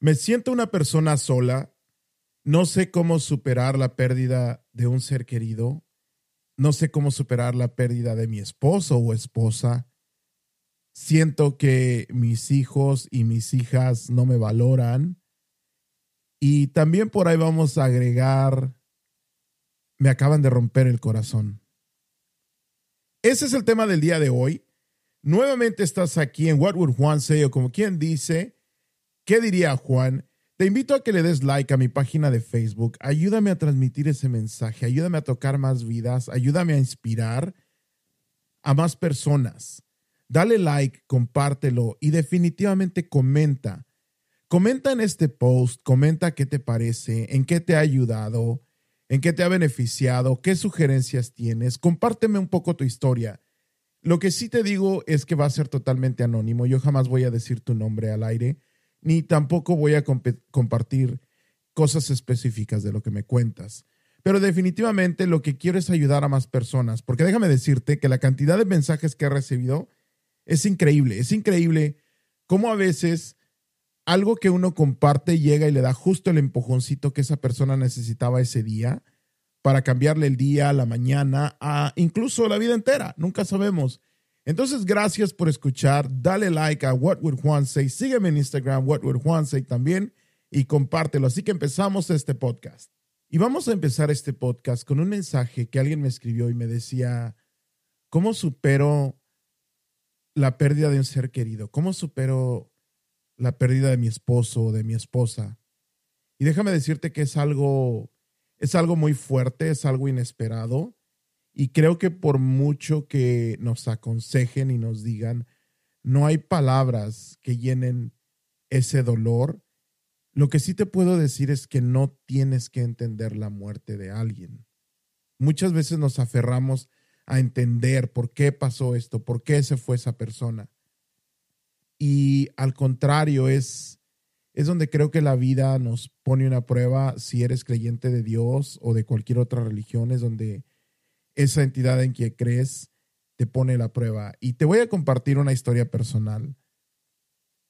Me siento una persona sola. No sé cómo superar la pérdida de un ser querido. No sé cómo superar la pérdida de mi esposo o esposa. Siento que mis hijos y mis hijas no me valoran. Y también por ahí vamos a agregar, me acaban de romper el corazón. Ese es el tema del día de hoy. Nuevamente estás aquí en What Would Juan Say o como quien dice, ¿Qué diría Juan? Te invito a que le des like a mi página de Facebook. Ayúdame a transmitir ese mensaje, ayúdame a tocar más vidas, ayúdame a inspirar a más personas. Dale like, compártelo y definitivamente comenta. Comenta en este post, comenta qué te parece, en qué te ha ayudado, en qué te ha beneficiado, qué sugerencias tienes. Compárteme un poco tu historia. Lo que sí te digo es que va a ser totalmente anónimo. Yo jamás voy a decir tu nombre al aire ni tampoco voy a compartir cosas específicas de lo que me cuentas. Pero definitivamente lo que quiero es ayudar a más personas, porque déjame decirte que la cantidad de mensajes que he recibido es increíble, es increíble cómo a veces algo que uno comparte llega y le da justo el empujoncito que esa persona necesitaba ese día para cambiarle el día, la mañana, a incluso la vida entera, nunca sabemos. Entonces, gracias por escuchar. Dale like a What Would Juan Say. Sígueme en Instagram, What Would Juan Say también, y compártelo. Así que empezamos este podcast. Y vamos a empezar este podcast con un mensaje que alguien me escribió y me decía, ¿cómo supero la pérdida de un ser querido? ¿Cómo supero la pérdida de mi esposo o de mi esposa? Y déjame decirte que es algo, es algo muy fuerte, es algo inesperado y creo que por mucho que nos aconsejen y nos digan, no hay palabras que llenen ese dolor. Lo que sí te puedo decir es que no tienes que entender la muerte de alguien. Muchas veces nos aferramos a entender por qué pasó esto, por qué se fue esa persona. Y al contrario, es, es donde creo que la vida nos pone una prueba si eres creyente de Dios o de cualquier otra religión, es donde esa entidad en que crees te pone la prueba. Y te voy a compartir una historia personal.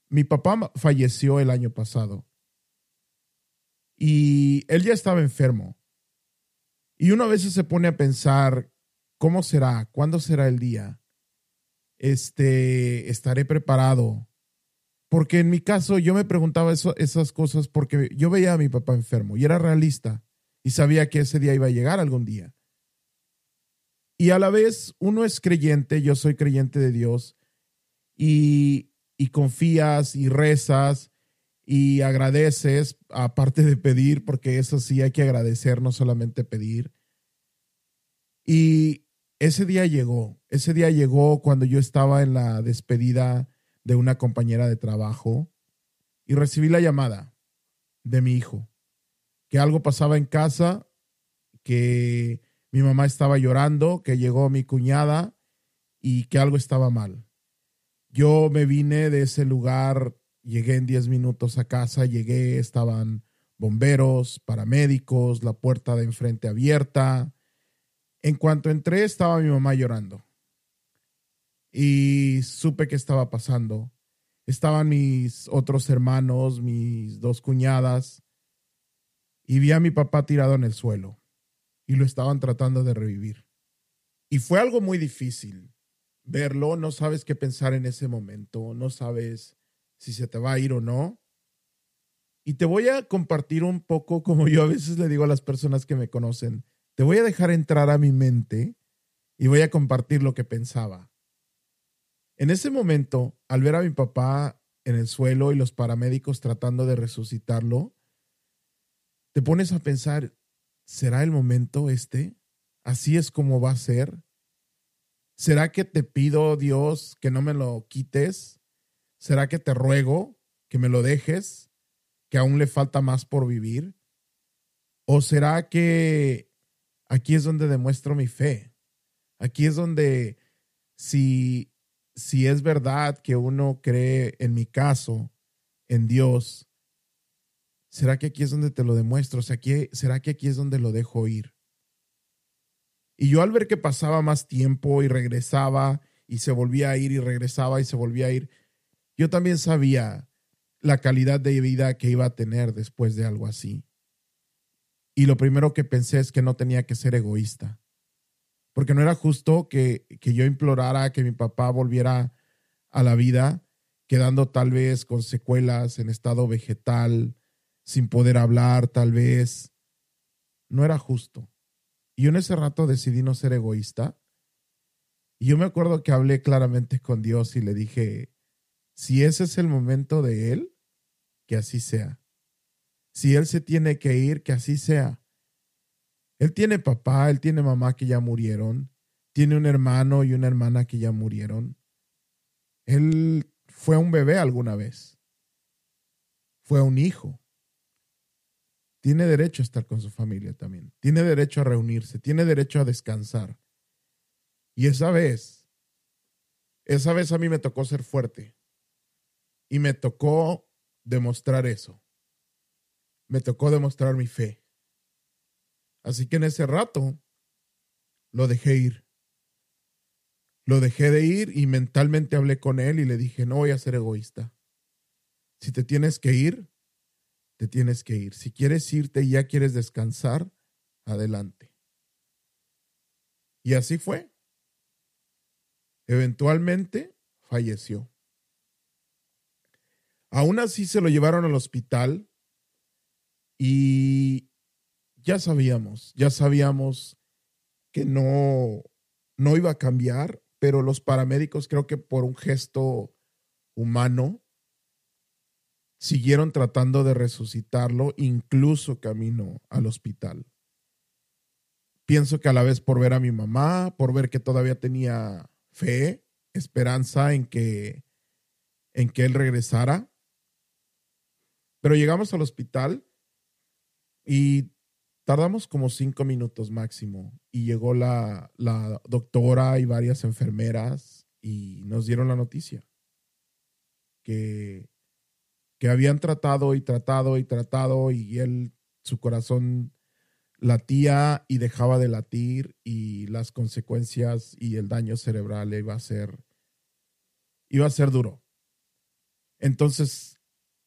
Mi papá falleció el año pasado y él ya estaba enfermo. Y uno a veces se pone a pensar, ¿cómo será? ¿Cuándo será el día? Este, estaré preparado. Porque en mi caso yo me preguntaba eso, esas cosas porque yo veía a mi papá enfermo y era realista y sabía que ese día iba a llegar algún día. Y a la vez uno es creyente, yo soy creyente de Dios, y, y confías y rezas y agradeces, aparte de pedir, porque eso sí hay que agradecer, no solamente pedir. Y ese día llegó, ese día llegó cuando yo estaba en la despedida de una compañera de trabajo y recibí la llamada de mi hijo, que algo pasaba en casa, que mi mamá estaba llorando, que llegó mi cuñada y que algo estaba mal. Yo me vine de ese lugar, llegué en 10 minutos a casa, llegué, estaban bomberos, paramédicos, la puerta de enfrente abierta. En cuanto entré, estaba mi mamá llorando. Y supe qué estaba pasando. Estaban mis otros hermanos, mis dos cuñadas, y vi a mi papá tirado en el suelo y lo estaban tratando de revivir. Y fue algo muy difícil verlo, no sabes qué pensar en ese momento, no sabes si se te va a ir o no. Y te voy a compartir un poco como yo a veces le digo a las personas que me conocen, te voy a dejar entrar a mi mente y voy a compartir lo que pensaba. En ese momento, al ver a mi papá en el suelo y los paramédicos tratando de resucitarlo, te pones a pensar, ¿será el momento este? ¿Así es como va a ser? ¿Será que te pido, Dios, que no me lo quites? ¿Será que te ruego que me lo dejes? ¿Que aún le falta más por vivir? ¿O será que aquí es donde demuestro mi fe? Aquí es donde si, si es verdad que uno cree, en mi caso, en Dios, ¿Será que aquí es donde te lo demuestro? ¿Será que aquí es donde lo dejo ir? Y yo al ver que pasaba más tiempo y regresaba y se volvía a ir y regresaba y se volvía a ir, yo también sabía, la calidad de vida que iba a tener después de algo así. Y lo primero que pensé es que no tenía que ser egoísta, porque no era justo que, que yo implorara que mi papá volviera a la vida, quedando tal vez con secuelas en estado vegetal, sin poder hablar tal vez. No era justo. Y yo en ese rato decidí no ser egoísta. Y yo me acuerdo que hablé claramente con Dios y le dije, si ese es el momento de Él, que así sea. Si Él se tiene que ir, que así sea. Él tiene papá, Él tiene mamá que ya murieron, tiene un hermano y una hermana que ya murieron. Él fue un bebé alguna vez. Fue un hijo tiene derecho a estar con su familia también. Tiene derecho a reunirse, tiene derecho a descansar. Y esa vez, esa vez a mí me tocó ser fuerte. Y me tocó demostrar eso. Me tocó demostrar mi fe. Así que en ese rato lo dejé ir. Lo dejé de ir y mentalmente hablé con él y le dije, no voy a ser egoísta. Si te tienes que ir, te tienes que ir. Si quieres irte y ya quieres descansar, adelante. Y así fue. Eventualmente falleció. Aún así se lo llevaron al hospital y ya sabíamos, ya sabíamos que no, no iba a cambiar, pero los paramédicos creo que por un gesto humano siguieron tratando de resucitarlo, incluso camino al hospital. Pienso que a la vez por ver a mi mamá, por ver que todavía tenía fe, esperanza en que, en que él regresara. Pero llegamos al hospital y tardamos como cinco minutos máximo y llegó la, la doctora y varias enfermeras y nos dieron la noticia que que habían tratado y tratado y tratado y él, su corazón latía y dejaba de latir y las consecuencias y el daño cerebral iba a ser, iba a ser duro. Entonces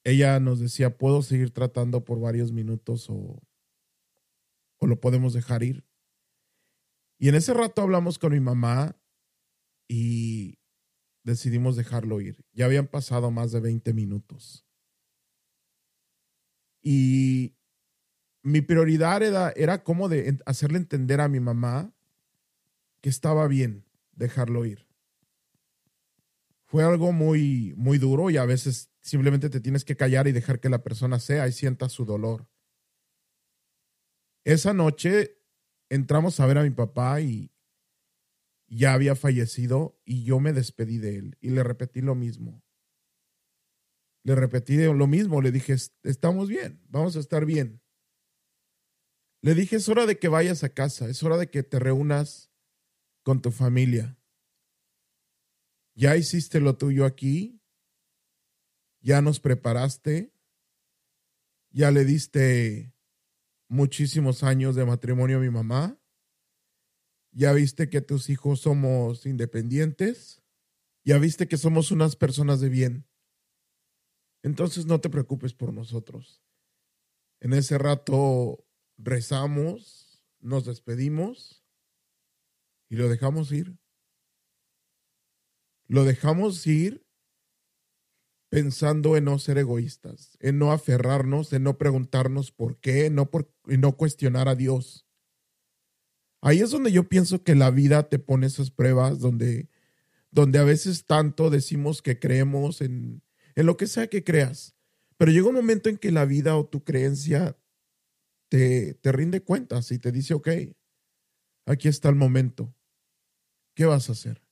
ella nos decía, puedo seguir tratando por varios minutos o, o lo podemos dejar ir. Y en ese rato hablamos con mi mamá y decidimos dejarlo ir. Ya habían pasado más de 20 minutos. Y mi prioridad era, era cómo de hacerle entender a mi mamá que estaba bien dejarlo ir. Fue algo muy, muy duro y a veces simplemente te tienes que callar y dejar que la persona sea y sienta su dolor. Esa noche entramos a ver a mi papá y ya había fallecido y yo me despedí de él y le repetí lo mismo. Le repetí lo mismo, le dije, estamos bien, vamos a estar bien. Le dije, es hora de que vayas a casa, es hora de que te reúnas con tu familia. Ya hiciste lo tuyo aquí, ya nos preparaste, ya le diste muchísimos años de matrimonio a mi mamá, ya viste que tus hijos somos independientes, ya viste que somos unas personas de bien. Entonces no te preocupes por nosotros. En ese rato rezamos, nos despedimos y lo dejamos ir. Lo dejamos ir pensando en no ser egoístas, en no aferrarnos, en no preguntarnos por qué, no por, en no cuestionar a Dios. Ahí es donde yo pienso que la vida te pone esas pruebas, donde, donde a veces tanto decimos que creemos en, en lo que sea que creas. Pero llega un momento en que la vida o tu creencia te, te rinde cuentas y te dice, ok, aquí está el momento. ¿Qué vas a hacer?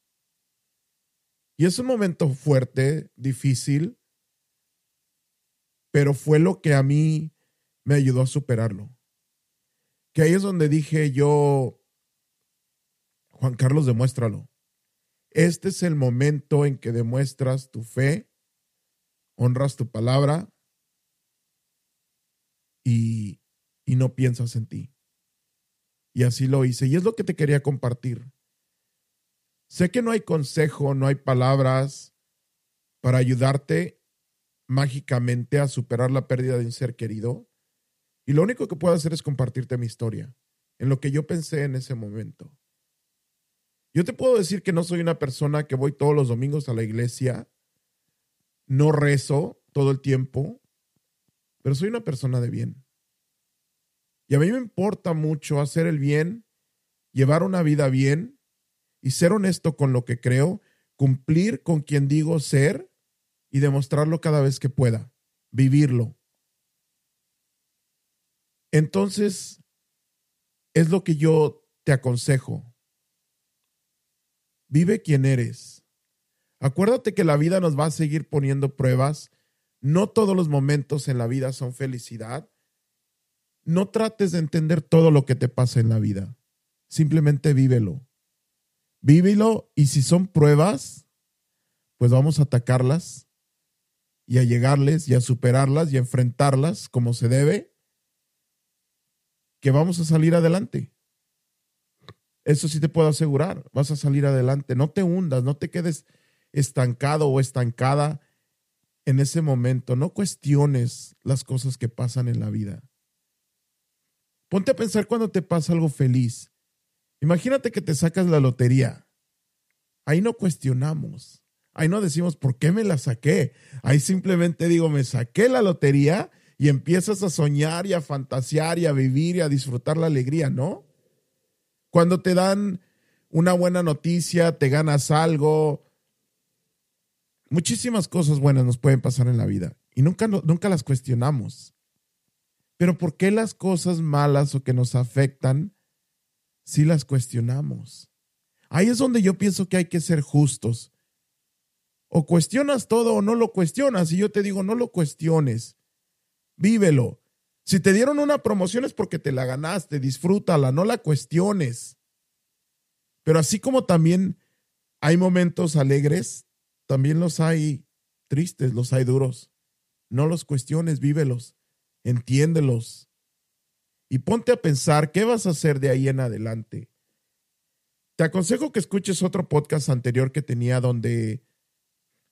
Y es un momento fuerte, difícil, pero fue lo que a mí me ayudó a superarlo. Que ahí es donde dije yo, Juan Carlos, demuéstralo. Este es el momento en que demuestras tu fe honras tu palabra y, y no piensas en ti. Y así lo hice. Y es lo que te quería compartir. Sé que no hay consejo, no hay palabras para ayudarte mágicamente a superar la pérdida de un ser querido. Y lo único que puedo hacer es compartirte mi historia, en lo que yo pensé en ese momento. Yo te puedo decir que no soy una persona que voy todos los domingos a la iglesia, no rezo todo el tiempo, pero soy una persona de bien. Y a mí me importa mucho hacer el bien, llevar una vida bien y ser honesto con lo que creo, cumplir con quien digo ser y demostrarlo cada vez que pueda, vivirlo. Entonces, es lo que yo te aconsejo. Vive quien eres. Acuérdate que la vida nos va a seguir poniendo pruebas. No todos los momentos en la vida son felicidad. No trates de entender todo lo que te pasa en la vida. Simplemente vívelo. Vívelo y si son pruebas, pues vamos a atacarlas y a llegarles y a superarlas y a enfrentarlas como se debe, que vamos a salir adelante. Eso sí te puedo asegurar, vas a salir adelante. No te hundas, no te quedes estancado o estancada en ese momento. No cuestiones las cosas que pasan en la vida. Ponte a pensar cuando te pasa algo feliz. Imagínate que te sacas la lotería. Ahí no cuestionamos. Ahí no decimos por qué me la saqué. Ahí simplemente digo, me saqué la lotería y empiezas a soñar y a fantasear y a vivir y a disfrutar la alegría, ¿no? Cuando te dan una buena noticia, te ganas algo. Muchísimas cosas buenas nos pueden pasar en la vida y nunca, nunca las cuestionamos. Pero ¿por qué las cosas malas o que nos afectan si las cuestionamos? Ahí es donde yo pienso que hay que ser justos. O cuestionas todo o no lo cuestionas. Y yo te digo, no lo cuestiones. Vívelo. Si te dieron una promoción es porque te la ganaste, disfrútala, no la cuestiones. Pero así como también hay momentos alegres, también los hay tristes, los hay duros. No los cuestiones, vívelos, entiéndelos. Y ponte a pensar qué vas a hacer de ahí en adelante. Te aconsejo que escuches otro podcast anterior que tenía donde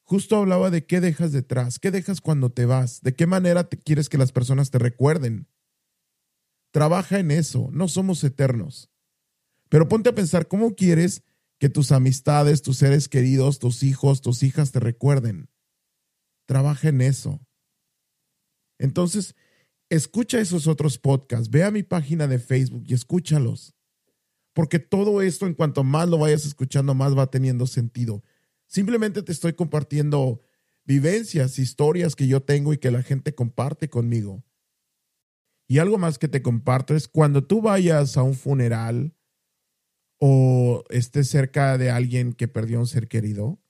justo hablaba de qué dejas detrás, qué dejas cuando te vas, de qué manera te quieres que las personas te recuerden. Trabaja en eso, no somos eternos. Pero ponte a pensar cómo quieres que tus amistades, tus seres queridos, tus hijos, tus hijas te recuerden. Trabaja en eso. Entonces, escucha esos otros podcasts, ve a mi página de Facebook y escúchalos. Porque todo esto, en cuanto más lo vayas escuchando, más va teniendo sentido. Simplemente te estoy compartiendo vivencias, historias que yo tengo y que la gente comparte conmigo. Y algo más que te comparto es cuando tú vayas a un funeral o estés cerca de alguien que perdió un ser querido,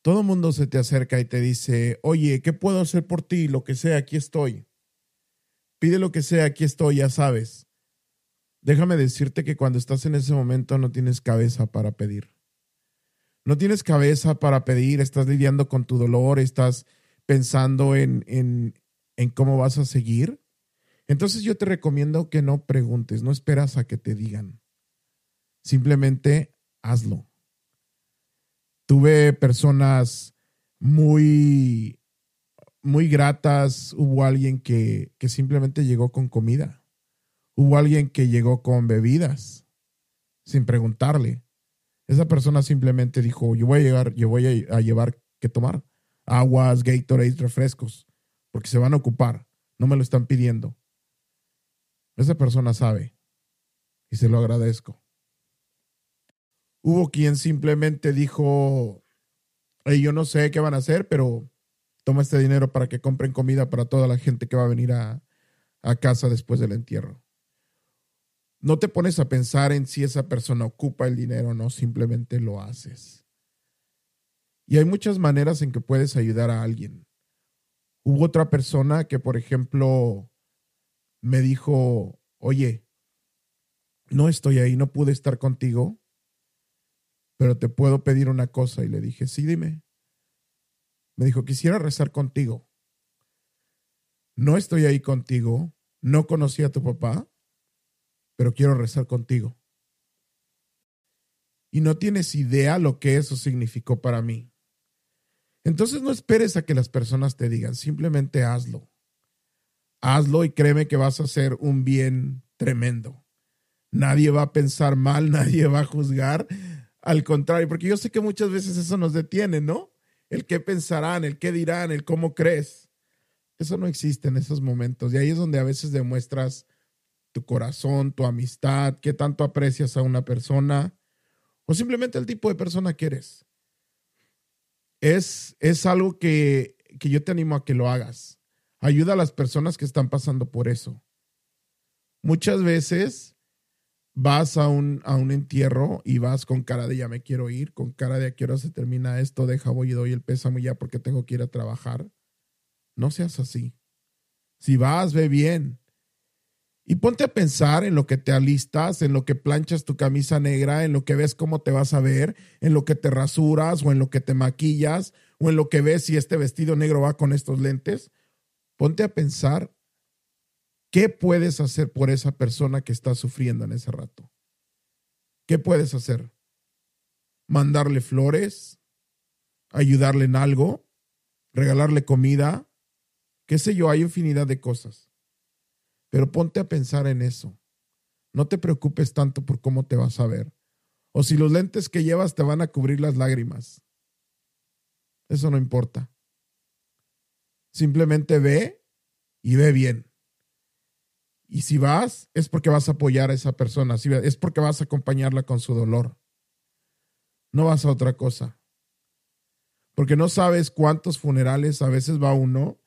todo el mundo se te acerca y te dice, oye, ¿qué puedo hacer por ti? Lo que sea, aquí estoy. Pide lo que sea, aquí estoy, ya sabes. Déjame decirte que cuando estás en ese momento no tienes cabeza para pedir no tienes cabeza para pedir, estás lidiando con tu dolor, estás pensando en, en, en cómo vas a seguir, entonces yo te recomiendo que no preguntes, no esperas a que te digan. Simplemente hazlo. Tuve personas muy, muy gratas. Hubo alguien que, que simplemente llegó con comida. Hubo alguien que llegó con bebidas sin preguntarle. Esa persona simplemente dijo, yo voy a llegar, yo voy a, llevar que tomar aguas, Gatorade, refrescos, porque se van a ocupar, no me lo están pidiendo. Esa persona sabe y se lo agradezco. Hubo quien simplemente dijo, yo no sé qué van a hacer, pero toma este dinero para que compren comida para toda la gente que va a venir a, a casa después del entierro. No te pones a pensar en si esa persona ocupa el dinero o no, simplemente lo haces. Y hay muchas maneras en que puedes ayudar a alguien. Hubo otra persona que, por ejemplo, me dijo, oye, no estoy ahí, no pude estar contigo, pero te puedo pedir una cosa. Y le dije, sí, dime. Me dijo, quisiera rezar contigo. No estoy ahí contigo, no conocí a tu papá, pero quiero rezar contigo. Y no tienes idea lo que eso significó para mí. Entonces no esperes a que las personas te digan, simplemente hazlo. Hazlo y créeme que vas a hacer un bien tremendo. Nadie va a pensar mal, nadie va a juzgar. Al contrario, porque yo sé que muchas veces eso nos detiene, ¿no? El qué pensarán, el qué dirán, el cómo crees. Eso no existe en esos momentos. Y ahí es donde a veces demuestras tu corazón, tu amistad, qué tanto aprecias a una persona o simplemente el tipo de persona que eres. Es, es algo que, que yo te animo a que lo hagas. Ayuda a las personas que están pasando por eso. Muchas veces vas a un, a un entierro y vas con cara de ya me quiero ir, con cara de a qué hora se termina esto, deja voy y doy el pésamo ya porque tengo que ir a trabajar. No seas así. Si vas, ve bien. Y ponte a pensar en lo que te alistas, en lo que planchas tu camisa negra, en lo que ves cómo te vas a ver, en lo que te rasuras o en lo que te maquillas o en lo que ves si este vestido negro va con estos lentes. Ponte a pensar qué puedes hacer por esa persona que está sufriendo en ese rato. ¿Qué puedes hacer? ¿Mandarle flores? ¿Ayudarle en algo? ¿Regalarle comida? ¿Qué sé yo? Hay infinidad de cosas. Pero ponte a pensar en eso. No te preocupes tanto por cómo te vas a ver. O si los lentes que llevas te van a cubrir las lágrimas. Eso no importa. Simplemente ve y ve bien. Y si vas, es porque vas a apoyar a esa persona, es porque vas a acompañarla con su dolor. No vas a otra cosa. Porque no sabes cuántos funerales a veces va uno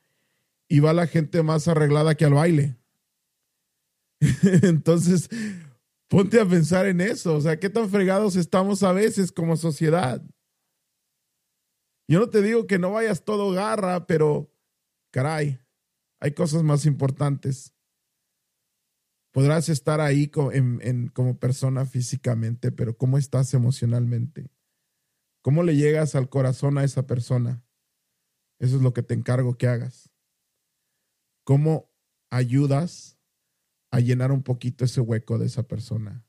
y va la gente más arreglada que al baile. Entonces, ponte a pensar en eso. O sea, ¿qué tan fregados estamos a veces como sociedad? Yo no te digo que no vayas todo garra, pero caray, hay cosas más importantes. Podrás estar ahí como, persona físicamente, pero ¿cómo estás emocionalmente? ¿Cómo le llegas al corazón a esa persona? Eso es lo que te encargo que hagas. ¿Cómo ayudas a llenar un poquito ese hueco de esa persona.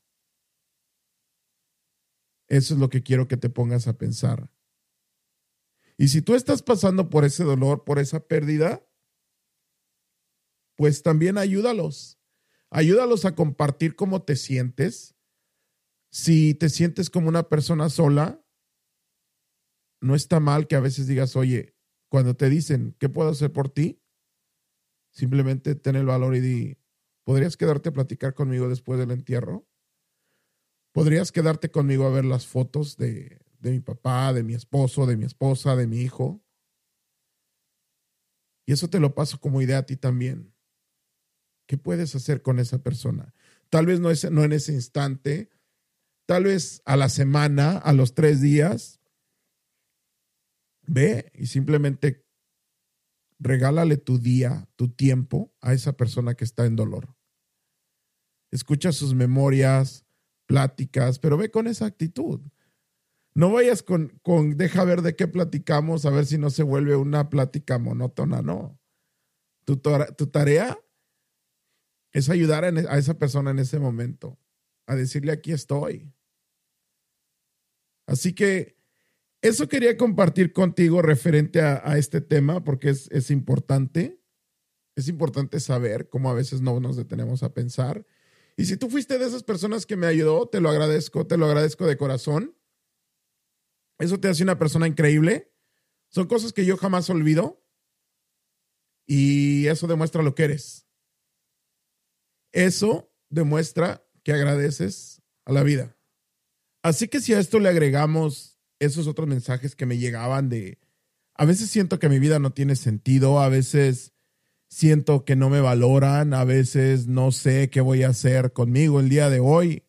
Eso es lo que quiero que te pongas a pensar. Y si tú estás pasando por ese dolor, por esa pérdida, pues también ayúdalos. Ayúdalos a compartir cómo te sientes. Si te sientes como una persona sola, no está mal que a veces digas, oye, cuando te dicen, ¿qué puedo hacer por ti? Simplemente ten el valor y di, ¿Podrías quedarte a platicar conmigo después del entierro? ¿Podrías quedarte conmigo a ver las fotos de, de mi papá, de mi esposo, de mi esposa, de mi hijo? Y eso te lo paso como idea a ti también. ¿Qué puedes hacer con esa persona? Tal vez no, es, no en ese instante, tal vez a la semana, a los tres días. Ve y simplemente regálale tu día, tu tiempo a esa persona que está en dolor. Escucha sus memorias, pláticas, pero ve con esa actitud. No vayas con, con, deja ver de qué platicamos, a ver si no se vuelve una plática monótona, no. Tu, tu tarea es ayudar a esa persona en ese momento, a decirle aquí estoy. Así que eso quería compartir contigo referente a, este tema porque es, es, importante. Es importante saber cómo a veces no nos detenemos a pensar. Y si tú fuiste de esas personas que me ayudó, te lo agradezco, te lo agradezco de corazón. Eso te hace una persona increíble. Son cosas que yo jamás olvido. Y eso demuestra lo que eres. Eso demuestra que agradeces a la vida. Así que si a esto le agregamos esos otros mensajes que me llegaban de, a veces siento que mi vida no tiene sentido, a veces siento que no me valoran, a veces no sé qué voy a hacer conmigo el día de hoy.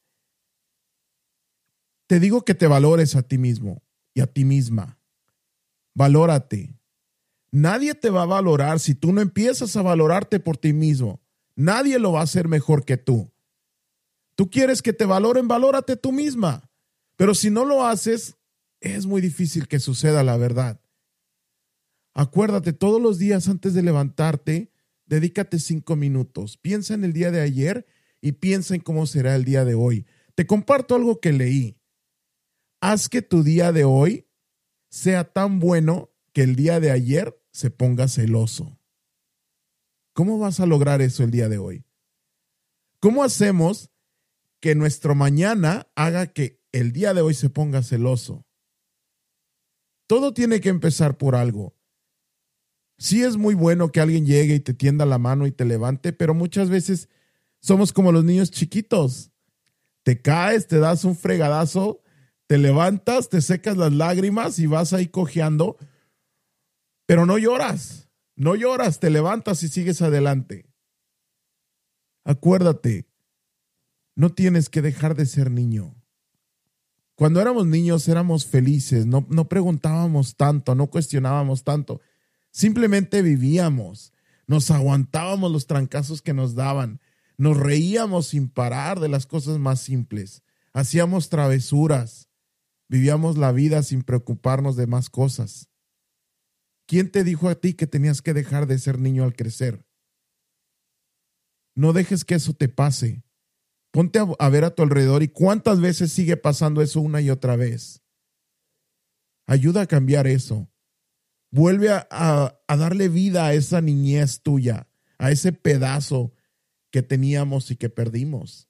Te digo que te valores a ti mismo y a ti misma. Valórate. Nadie te va a valorar si tú no empiezas a valorarte por ti mismo. Nadie lo va a hacer mejor que tú. Tú quieres que te valoren, valórate tú misma. Pero si no lo haces, es muy difícil que suceda la verdad. Acuérdate, todos los días antes de levantarte, dedícate cinco minutos. Piensa en el día de ayer y piensa en cómo será el día de hoy. Te comparto algo que leí. Haz que tu día de hoy sea tan bueno que el día de ayer se ponga celoso. ¿Cómo vas a lograr eso el día de hoy? ¿Cómo hacemos que nuestro mañana haga que el día de hoy se ponga celoso? Todo tiene que empezar por algo. Sí es muy bueno que alguien llegue y te tienda la mano y te levante, pero muchas veces somos como los niños chiquitos. Te caes, te das un fregadazo, te levantas, te secas las lágrimas y vas ahí cojeando, pero no lloras, no lloras, te levantas y sigues adelante. Acuérdate, no tienes que dejar de ser niño. Cuando éramos niños éramos felices, no, no preguntábamos tanto, no cuestionábamos tanto, simplemente vivíamos, nos aguantábamos los trancazos que nos daban, nos reíamos sin parar de las cosas más simples, hacíamos travesuras, vivíamos la vida sin preocuparnos de más cosas. ¿Quién te dijo a ti que tenías que dejar de ser niño al crecer? No dejes que eso te pase. Ponte a, ver a tu alrededor y cuántas veces sigue pasando eso una y otra vez. Ayuda a cambiar eso. Vuelve a, darle vida a esa niñez tuya, a ese pedazo que teníamos y que perdimos.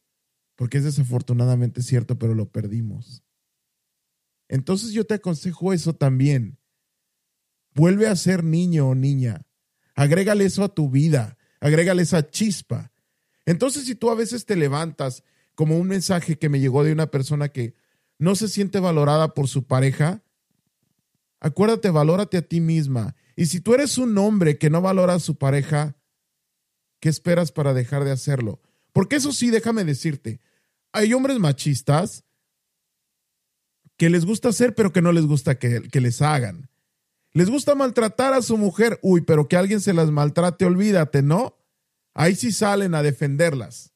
Porque es desafortunadamente cierto, pero lo perdimos. Entonces yo te aconsejo eso también. Vuelve a ser niño o niña. Agrégale eso a tu vida. Agrégale esa chispa. Entonces, si tú a veces te levantas como un mensaje que me llegó de una persona que no se siente valorada por su pareja, acuérdate, valórate a ti misma. Y si tú eres un hombre que no valora a su pareja, ¿qué esperas para dejar de hacerlo? Porque eso sí, déjame decirte, hay hombres machistas que les gusta hacer, pero que no les gusta que, que les hagan. Les gusta maltratar a su mujer, uy, pero que alguien se las maltrate, olvídate, ¿no? Ahí sí salen a defenderlas.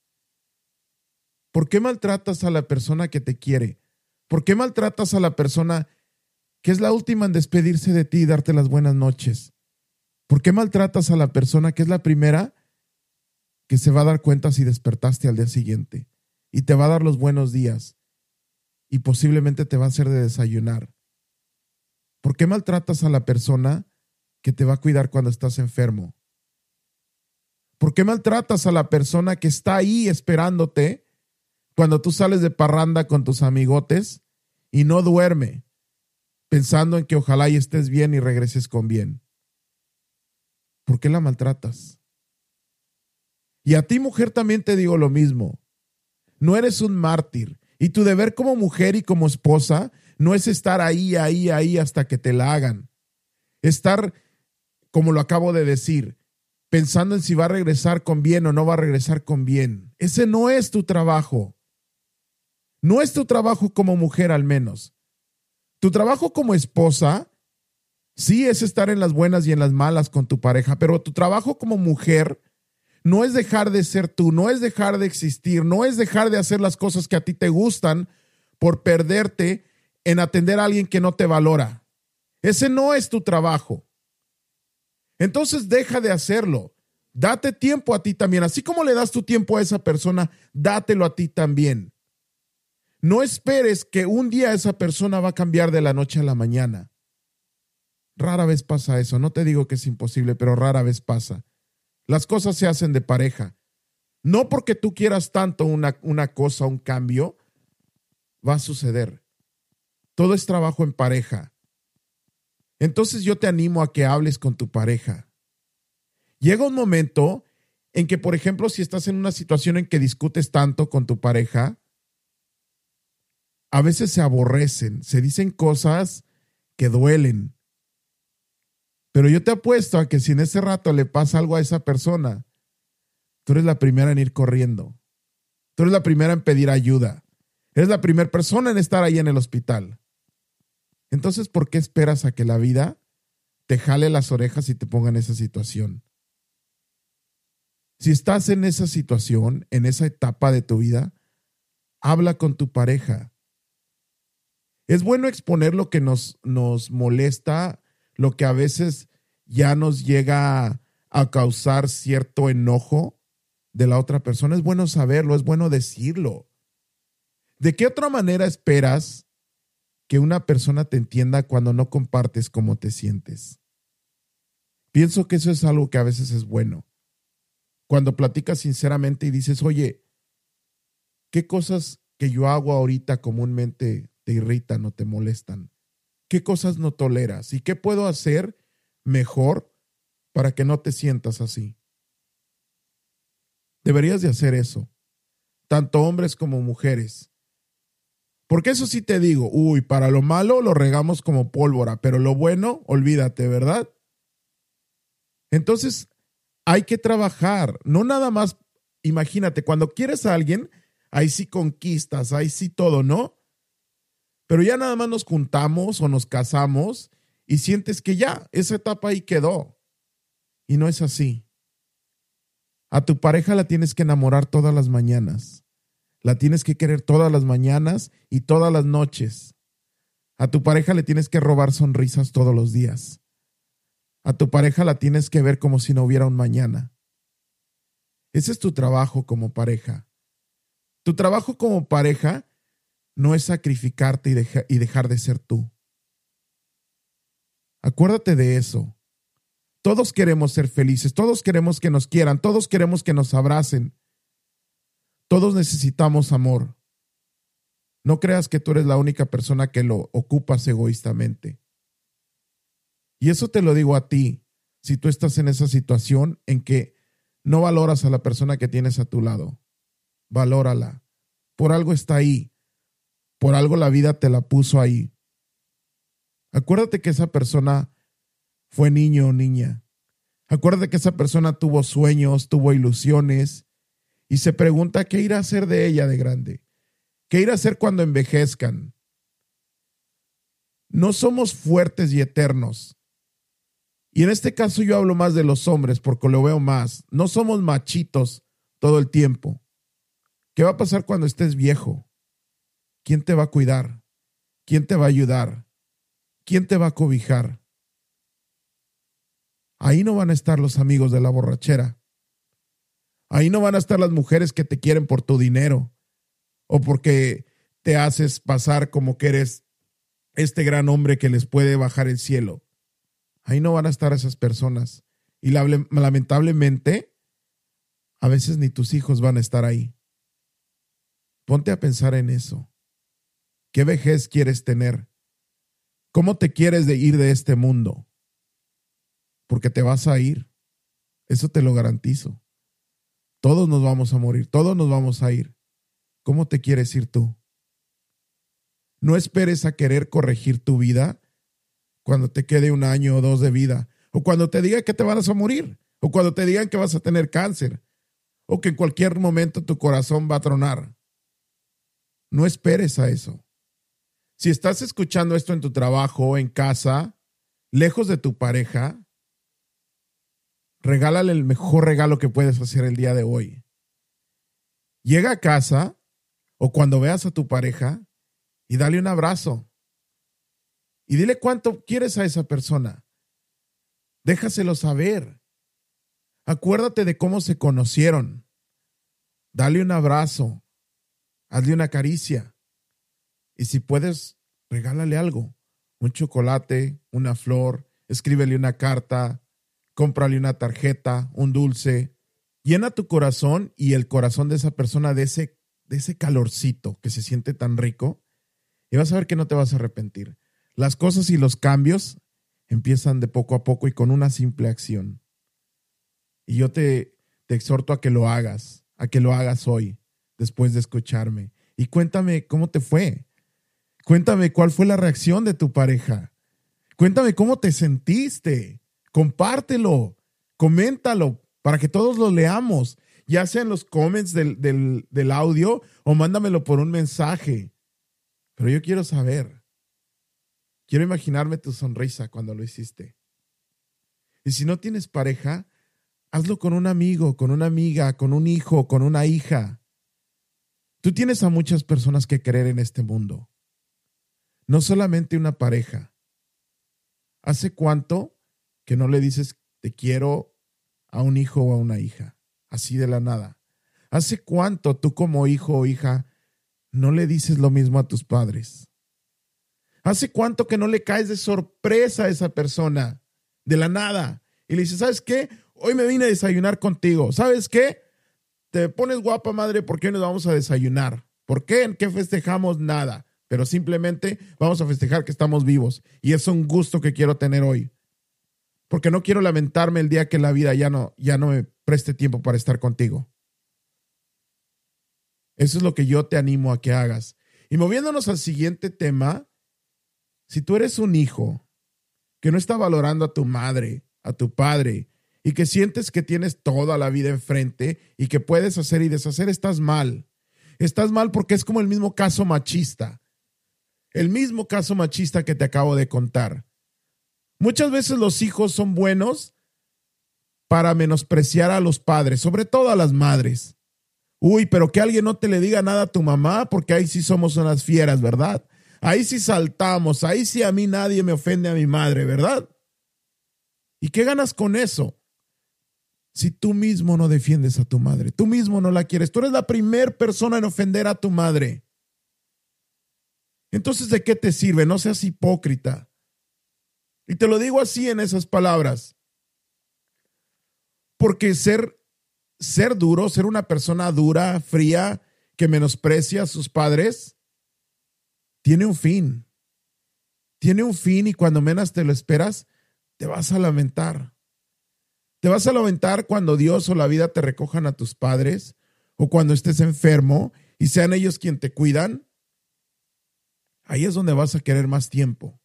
¿Por qué maltratas a la persona que te quiere? ¿Por qué maltratas a la persona que es la última en despedirse de ti y darte las buenas noches? ¿Por qué maltratas a la persona que es la primera que se va a dar cuenta si despertaste al día siguiente y te va a dar los buenos días y posiblemente te va a hacer de desayunar? ¿Por qué maltratas a la persona que te va a cuidar cuando estás enfermo? ¿Por qué maltratas a la persona que está ahí esperándote cuando tú sales de parranda con tus amigotes y no duerme, pensando en que ojalá y estés bien y regreses con bien? ¿Por qué la maltratas? Y a ti, mujer, también te digo lo mismo. No eres un mártir. Y tu deber como mujer y como esposa no es estar ahí, ahí, ahí hasta que te la hagan. Estar, como lo acabo de decir, pensando en si va a regresar con bien o no va a regresar con bien. Ese no es tu trabajo. No es tu trabajo como mujer al menos. Tu trabajo como esposa sí es estar en las buenas y en las malas con tu pareja, pero tu trabajo como mujer no es dejar de ser tú, no es dejar de existir, no es dejar de hacer las cosas que a ti te gustan por perderte en atender a alguien que no te valora. Ese no es tu trabajo. Entonces deja de hacerlo. Date tiempo a ti también. Así como le das tu tiempo a esa persona, dátelo a ti también. No esperes que un día esa persona va a cambiar de la noche a la mañana. Rara vez pasa eso. No te digo que es imposible, pero rara vez pasa. Las cosas se hacen de pareja. No porque tú quieras tanto una, una cosa, un cambio, va a suceder. Todo es trabajo en pareja. Entonces yo te animo a que hables con tu pareja. Llega un momento en que, por ejemplo, si estás en una situación en que discutes tanto con tu pareja, a veces se aborrecen, se dicen cosas que duelen. Pero yo te apuesto a que si en ese rato le pasa algo a esa persona, tú eres la primera en ir corriendo. Tú eres la primera en pedir ayuda. Eres la primera persona en estar ahí en el hospital. Entonces, ¿por qué esperas a que la vida te jale las orejas y te ponga en esa situación? Si estás en esa situación, en esa etapa de tu vida, habla con tu pareja. Es bueno exponer lo que nos, nos molesta, lo que a veces ya nos llega a causar cierto enojo de la otra persona. Es bueno saberlo, es bueno decirlo. ¿De qué otra manera esperas que una persona te entienda cuando no compartes cómo te sientes. Pienso que eso es algo que a veces es bueno. Cuando platicas sinceramente y dices, oye, ¿qué cosas que yo hago ahorita comúnmente te irritan o te molestan? ¿Qué cosas no toleras? ¿Y qué puedo hacer mejor para que no te sientas así? Deberías de hacer eso, tanto hombres como mujeres. Porque eso sí te digo, uy, para lo malo lo regamos como pólvora, pero lo bueno, olvídate, ¿verdad? Entonces, hay que trabajar, no nada más, imagínate, cuando quieres a alguien, ahí sí conquistas, ahí sí todo, ¿no? Pero ya nada más nos juntamos o nos casamos y sientes que ya, esa etapa ahí quedó. Y no es así. A tu pareja la tienes que enamorar todas las mañanas. La tienes que querer todas las mañanas y todas las noches. A tu pareja le tienes que robar sonrisas todos los días. A tu pareja la tienes que ver como si no hubiera un mañana. Ese es tu trabajo como pareja. Tu trabajo como pareja no es sacrificarte y, y dejar de ser tú. Acuérdate de eso. Todos queremos ser felices, todos queremos que nos quieran, todos queremos que nos abracen. Todos necesitamos amor. No creas que tú eres la única persona que lo ocupas egoístamente. Y eso te lo digo a ti, si tú estás en esa situación en que no valoras a la persona que tienes a tu lado. Valórala. Por algo está ahí. Por algo la vida te la puso ahí. Acuérdate que esa persona fue niño o niña. Acuérdate que esa persona tuvo sueños, tuvo ilusiones y se pregunta qué irá a hacer de ella de grande. ¿Qué irá a hacer cuando envejezcan? No somos fuertes y eternos. Y en este caso yo hablo más de los hombres porque lo veo más. No somos machitos todo el tiempo. ¿Qué va a pasar cuando estés viejo? ¿Quién te va a cuidar? ¿Quién te va a ayudar? ¿Quién te va a cobijar? Ahí no van a estar los amigos de la borrachera. Ahí no van a estar las mujeres que te quieren por tu dinero o porque te haces pasar como que eres este gran hombre que les puede bajar el cielo. Ahí no van a estar esas personas. Y lamentablemente, a veces ni tus hijos van a estar ahí. Ponte a pensar en eso. ¿Qué vejez quieres tener? ¿Cómo te quieres de ir de este mundo? Porque te vas a ir. Eso te lo garantizo. Todos nos vamos a morir, todos nos vamos a ir. ¿Cómo te quieres ir tú? No esperes a querer corregir tu vida cuando te quede un año o dos de vida, o cuando te digan que te vas a morir, o cuando te digan que vas a tener cáncer, o que en cualquier momento tu corazón va a tronar. No esperes a eso. Si estás escuchando esto en tu trabajo, en casa, lejos de tu pareja, regálale el mejor regalo que puedes hacer el día de hoy. Llega a casa o cuando veas a tu pareja y dale un abrazo y dile cuánto quieres a esa persona. Déjaselo saber. Acuérdate de cómo se conocieron. Dale un abrazo. Hazle una caricia. Y si puedes, regálale algo. Un chocolate, una flor, escríbele una carta, cómprale una tarjeta, un dulce. Llena tu corazón y el corazón de esa persona de ese, de ese calorcito que se siente tan rico. Y vas a ver que no te vas a arrepentir. Las cosas y los cambios empiezan de poco a poco y con una simple acción. Y yo te, te exhorto a que lo hagas, a que lo hagas hoy, después de escucharme. Y cuéntame cómo te fue. Cuéntame cuál fue la reacción de tu pareja. Cuéntame cómo te sentiste. Compártelo, coméntalo para que todos lo leamos, ya sea en los comments del, del, del audio o mándamelo por un mensaje. Pero yo quiero saber. Quiero imaginarme tu sonrisa cuando lo hiciste. Y si no tienes pareja, hazlo con un amigo, con una amiga, con un hijo, con una hija. Tú tienes a muchas personas que querer en este mundo. No solamente una pareja. ¿Hace cuánto que no le dices te quiero a un hijo o a una hija? Así de la nada. ¿Hace cuánto tú como hijo o hija no le dices lo mismo a tus padres? ¿Hace cuánto que no le caes de sorpresa a esa persona? De la nada. Y le dices, ¿sabes qué? Hoy me vine a desayunar contigo. ¿Sabes qué? Te pones guapa, madre, ¿por qué nos vamos a desayunar? ¿Por qué? ¿En qué festejamos? Nada. Pero simplemente vamos a festejar que estamos vivos. Y es un gusto que quiero tener hoy. Porque no quiero lamentarme el día que la vida ya no, ya no me preste tiempo para estar contigo. Eso es lo que yo te animo a que hagas. Y moviéndonos al siguiente tema, si tú eres un hijo que no está valorando a tu madre, a tu padre, y que sientes que tienes toda la vida enfrente y que puedes hacer y deshacer, estás mal. Estás mal porque es como el mismo caso machista. El mismo caso machista que te acabo de contar. Muchas veces los hijos son buenos para menospreciar a los padres, sobre todo a las madres. Uy, pero que alguien no te le diga nada a tu mamá, porque ahí sí somos unas fieras, ¿verdad? Ahí sí saltamos, ahí sí a mí nadie me ofende a mi madre, ¿verdad? ¿Y qué ganas con eso? Si tú mismo no defiendes a tu madre, tú mismo no la quieres, tú eres la primera persona en ofender a tu madre. Entonces, ¿de qué te sirve? No seas hipócrita. Y te lo digo así en esas palabras. Porque ser, ser duro, ser una persona dura, fría, que menosprecia a sus padres, tiene un fin. Tiene un fin y cuando menos te lo esperas, te vas a lamentar. Te vas a lamentar cuando Dios o la vida te recojan a tus padres o cuando estés enfermo y sean ellos quien te cuidan. Ahí es donde vas a querer más tiempo.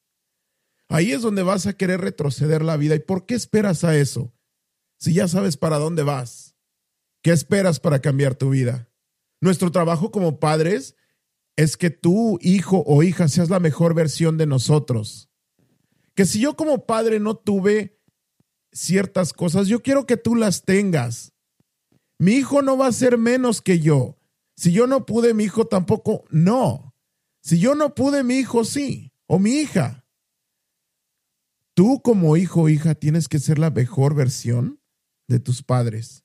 Ahí es donde vas a querer retroceder la vida. ¿Y por qué esperas a eso? Si ya sabes para dónde vas. ¿Qué esperas para cambiar tu vida? Nuestro trabajo como padres es que tú, hijo o hija, seas la mejor versión de nosotros. Que si yo como padre no tuve ciertas cosas, yo quiero que tú las tengas. Mi hijo no va a ser menos que yo. Si yo no pude, mi hijo tampoco, no. Si yo no pude, mi hijo sí, o mi hija. Tú como hijo o hija tienes que ser la mejor versión de tus padres.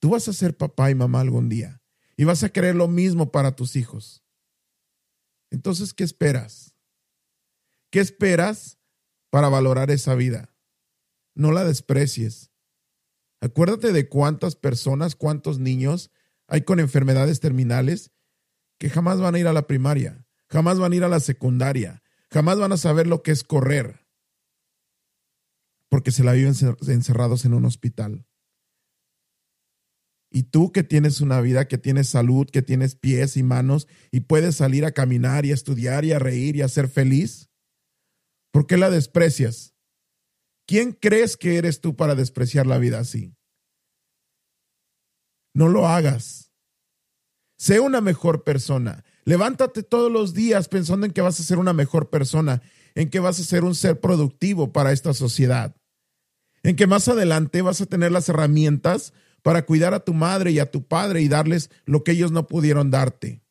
Tú vas a ser papá y mamá algún día y vas a querer lo mismo para tus hijos. Entonces, ¿qué esperas? ¿Qué esperas para valorar esa vida? No la desprecies. Acuérdate de cuántas personas, cuántos niños hay con enfermedades terminales que jamás van a ir a la primaria, jamás van a ir a la secundaria, jamás van a saber lo que es correr, porque se la viven encerrados en un hospital. Y tú que tienes una vida, que tienes salud, que tienes pies y manos y puedes salir a caminar y a estudiar y a reír y a ser feliz, ¿por qué la desprecias? ¿Quién crees que eres tú para despreciar la vida así? No lo hagas. Sé una mejor persona. Levántate todos los días pensando en que vas a ser una mejor persona, en que vas a ser un ser productivo para esta sociedad, en que más adelante vas a tener las herramientas para cuidar a tu madre y a tu padre y darles lo que ellos no pudieron darte.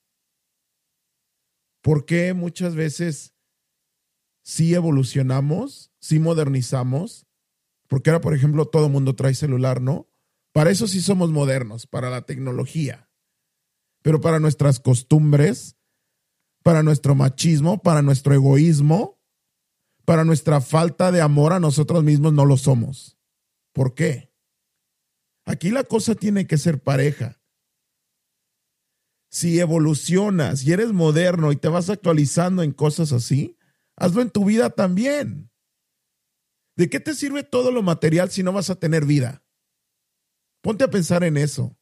¿Por qué muchas veces sí evolucionamos, sí modernizamos? Porque ahora, por ejemplo, todo el mundo trae celular, ¿no? Para eso sí somos modernos, para la tecnología. Pero para nuestras costumbres, para nuestro machismo, para nuestro egoísmo, para nuestra falta de amor a nosotros mismos no lo somos. ¿Por qué? Aquí la cosa tiene que ser pareja. Si evolucionas y eres moderno y te vas actualizando en cosas así, hazlo en tu vida también. ¿De qué te sirve todo lo material si no vas a tener vida? Ponte a pensar en eso.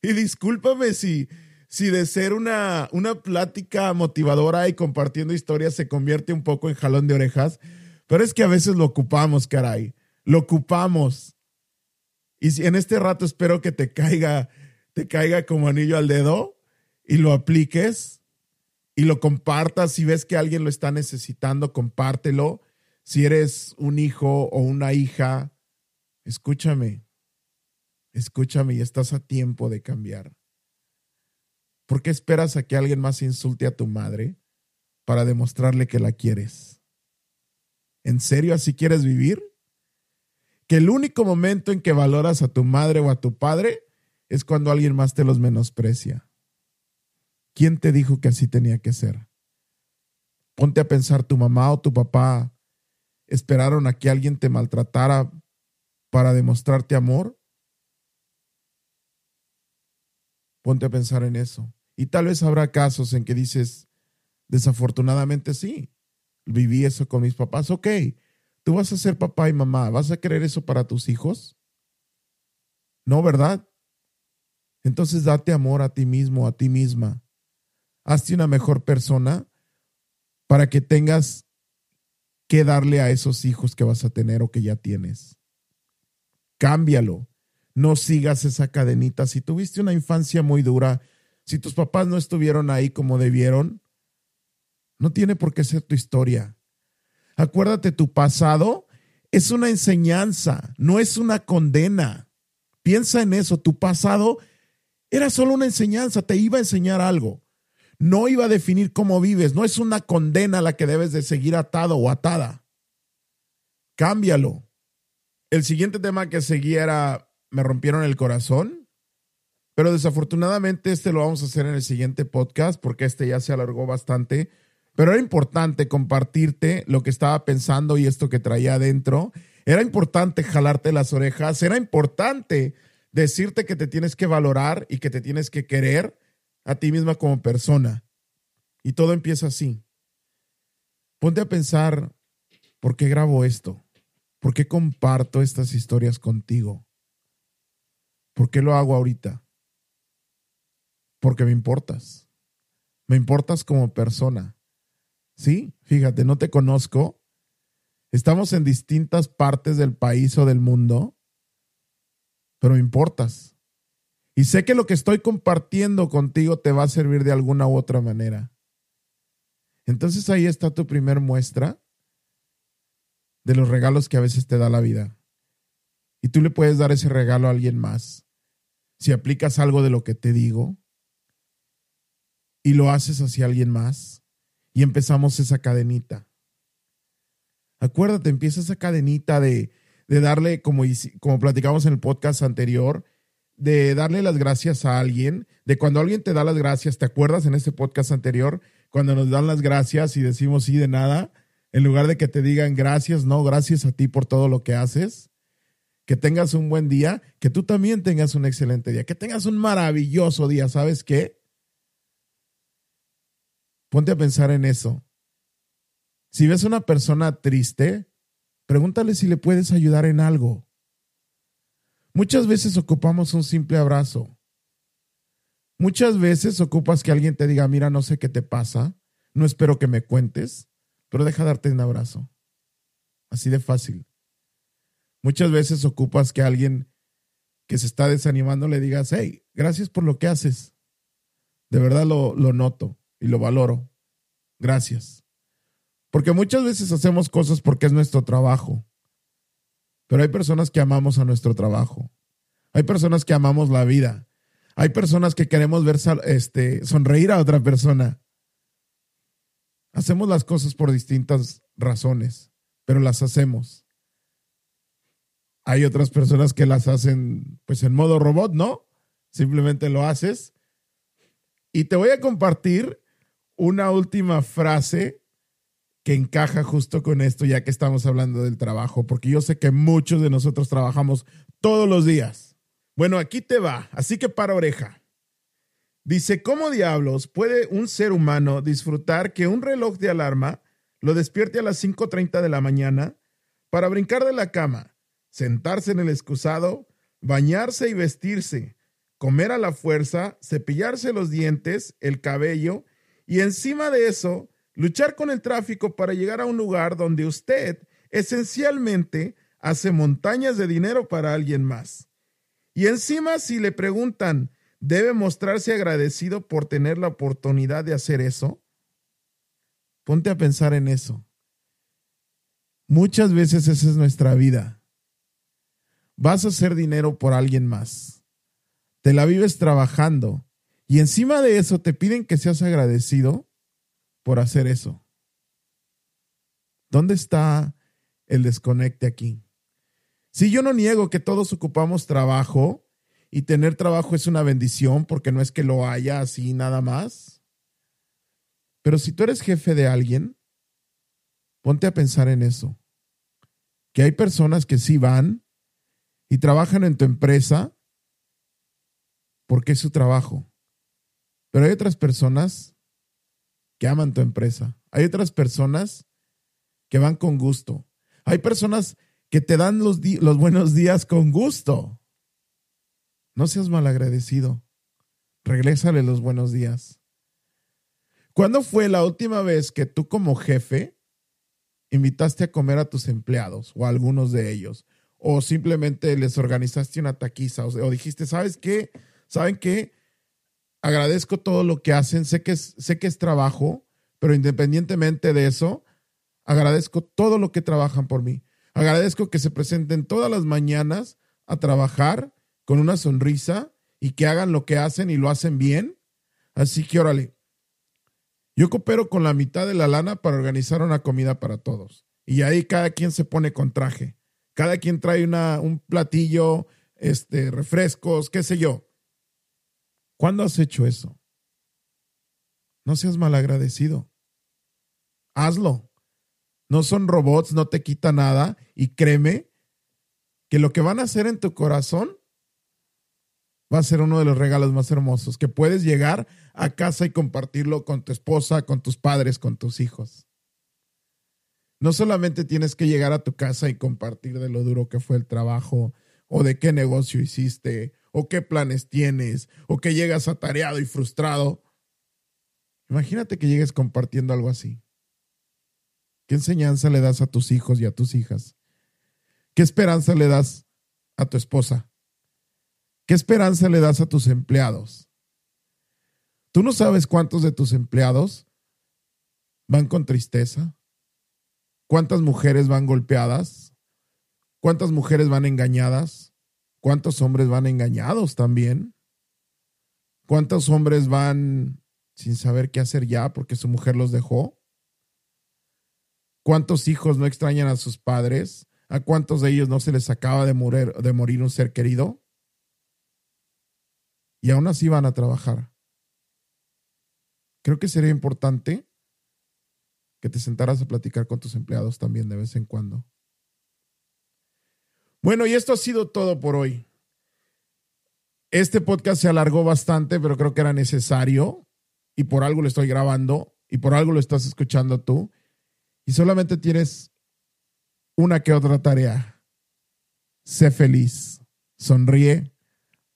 Y discúlpame si, si de ser una, una plática motivadora y compartiendo historias se convierte un poco en jalón de orejas, pero es que a veces lo ocupamos, caray. Lo ocupamos. Y en este rato espero que te caiga, te caiga como anillo al dedo y lo apliques y lo compartas. Si ves que alguien lo está necesitando, compártelo. Si eres un hijo o una hija, escúchame, escúchame y estás a tiempo de cambiar. ¿Por qué esperas a que alguien más insulte a tu madre para demostrarle que la quieres? ¿En serio así quieres vivir? que el único momento en que valoras a tu madre o a tu padre es cuando alguien más te los menosprecia. ¿Quién te dijo que así tenía que ser? Ponte a pensar, tu mamá o tu papá esperaron a que alguien te maltratara para demostrarte amor. Ponte a pensar en eso. Y tal vez habrá casos en que dices, desafortunadamente sí, viví eso con mis papás. Ok, tú vas a ser papá y mamá, ¿vas a querer eso para tus hijos? No, ¿verdad? Entonces date amor a ti mismo, a ti misma. Hazte una mejor persona para que tengas que darle a esos hijos que vas a tener o que ya tienes. Cámbialo. No sigas esa cadenita. Si tuviste una infancia muy dura, si tus papás no estuvieron ahí como debieron, no tiene por qué ser tu historia. Acuérdate, tu pasado es una enseñanza, no es una condena. Piensa en eso, tu pasado era solo una enseñanza, te iba a enseñar algo. No iba a definir cómo vives, no es una condena a la que debes de seguir atado o atada. Cámbialo. El siguiente tema que seguía era me rompieron el corazón, pero desafortunadamente este lo vamos a hacer en el siguiente podcast porque este ya se alargó bastante, pero era importante compartirte lo que estaba pensando y esto que traía adentro. Era importante jalarte las orejas, era importante decirte que te tienes que valorar y que te tienes que querer a ti misma como persona. Y todo empieza así. Ponte a pensar, ¿por qué grabo esto? ¿Por qué comparto estas historias contigo? ¿Por qué lo hago ahorita? Porque me importas. Me importas como persona. Sí, fíjate, no te conozco. Estamos en distintas partes del país o del mundo pero me importas. Y sé que lo que estoy compartiendo contigo te va a servir de alguna u otra manera. Entonces ahí está tu primer muestra de los regalos que a veces te da la vida. Y tú le puedes dar ese regalo a alguien más. Si aplicas algo de lo que te digo y lo haces hacia alguien más y empezamos esa cadenita. Acuérdate, empieza esa cadenita de de darle, como, como platicamos en el podcast anterior, de darle las gracias a alguien, de cuando alguien te da las gracias, ¿te acuerdas en ese podcast anterior? Cuando nos dan las gracias y decimos sí de nada, en lugar de que te digan gracias, no, gracias a ti por todo lo que haces, que tengas un buen día, que tú también tengas un excelente día, que tengas un maravilloso día, ¿sabes qué? Ponte a pensar en eso. Si ves a una persona triste, Pregúntale si le puedes ayudar en algo. Muchas veces ocupamos un simple abrazo. Muchas veces ocupas que alguien te diga, mira, no sé qué te pasa, no espero que me cuentes, pero deja darte un abrazo. Así de fácil. Muchas veces ocupas que alguien que se está desanimando le digas, hey, gracias por lo que haces. De verdad lo, lo noto y lo valoro. Gracias. Porque muchas veces hacemos cosas porque es nuestro trabajo. Pero hay personas que amamos a nuestro trabajo. Hay personas que amamos la vida. Hay personas que queremos ver este, sonreír a otra persona. Hacemos las cosas por distintas razones, pero las hacemos. Hay otras personas que las hacen pues en modo robot, ¿no? Simplemente lo haces. Y te voy a compartir una última frase que encaja justo con esto, ya que estamos hablando del trabajo, porque yo sé que muchos de nosotros trabajamos todos los días. Bueno, aquí te va, así que para oreja. Dice, ¿cómo diablos puede un ser humano disfrutar que un reloj de alarma lo despierte a las 5.30 de la mañana para brincar de la cama, sentarse en el excusado, bañarse y vestirse, comer a la fuerza, cepillarse los dientes, el cabello y encima de eso Luchar con el tráfico para llegar a un lugar donde usted esencialmente hace montañas de dinero para alguien más. Y encima si le preguntan, ¿debe mostrarse agradecido por tener la oportunidad de hacer eso? Ponte a pensar en eso. Muchas veces esa es nuestra vida. Vas a hacer dinero por alguien más. Te la vives trabajando y encima de eso te piden que seas agradecido por hacer eso? ¿Dónde está el desconecte aquí? Si yo no niego que todos ocupamos trabajo y tener trabajo es una bendición porque no es que lo haya así nada más. Pero si tú eres jefe de alguien, Ponte a pensar en eso. Que hay personas que sí van y trabajan en tu empresa porque es su trabajo. Pero hay otras personas que aman tu empresa. Hay otras personas que van con gusto. Hay personas que te dan los, los buenos días con gusto. No seas malagradecido. Regrésale los buenos días. ¿Cuándo fue la última vez que tú como jefe invitaste a comer a tus empleados o a algunos de ellos? O simplemente les organizaste una taquiza o, dijiste, ¿sabes qué? ¿Saben qué? Agradezco todo lo que hacen, sé que es, sé que es trabajo, pero independientemente de eso, agradezco todo lo que trabajan por mí. Agradezco que se presenten todas las mañanas a trabajar con una sonrisa y que hagan lo que hacen y lo hacen bien. Así que órale, yo coopero con la mitad de la lana para organizar una comida para todos. Y ahí cada quien se pone con traje. Cada quien trae una, un platillo, este, refrescos, qué sé yo. ¿Cuándo has hecho eso? No seas malagradecido. Hazlo. No son robots, no te quita nada y créeme que lo que van a hacer en tu corazón va a ser uno de los regalos más hermosos, que puedes llegar a casa y compartirlo con tu esposa, con tus padres, con tus hijos. No solamente tienes que llegar a tu casa y compartir de lo duro que fue el trabajo o de qué negocio hiciste o qué planes tienes, o que llegas atareado y frustrado. Imagínate que llegues compartiendo algo así. ¿Qué enseñanza le das a tus hijos y a tus hijas? ¿Qué esperanza le das a tu esposa? ¿Qué esperanza le das a tus empleados? ¿Tú no sabes cuántos de tus empleados van con tristeza? ¿Cuántas mujeres van golpeadas? ¿Cuántas mujeres van engañadas? ¿Cuántos hombres van engañados también? ¿Cuántos hombres van sin saber qué hacer ya porque su mujer los dejó? ¿Cuántos hijos no extrañan a sus padres? ¿A cuántos de ellos no se les acaba de morir, de morir un ser querido? Y aún así van a trabajar. Creo que sería importante que te sentaras a platicar con tus empleados también de vez en cuando. Bueno, y esto ha sido todo por hoy. Este podcast se alargó bastante, pero creo que era necesario y por algo lo estoy grabando y por algo lo estás escuchando tú. Y solamente tienes una que otra tarea. Sé feliz, sonríe,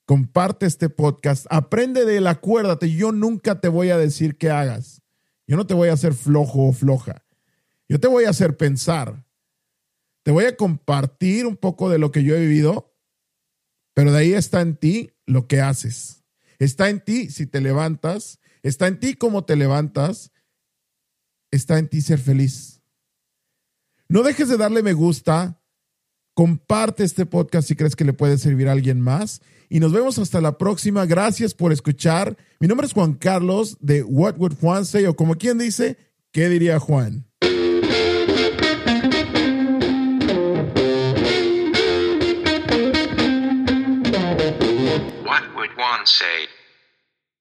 comparte este podcast, aprende de él, acuérdate, yo nunca te voy a decir qué hagas. Yo no te voy a hacer flojo o floja. Yo te voy a hacer pensar. Te voy a compartir un poco de lo que yo he vivido, pero de ahí está en ti lo que haces. Está en ti si te levantas, está en ti cómo te levantas, está en ti ser feliz. No dejes de darle me gusta, comparte este podcast si crees que le puede servir a alguien más y nos vemos hasta la próxima. Gracias por escuchar. Mi nombre es Juan Carlos de What Would Juan Say o como quien dice, ¿qué diría Juan? say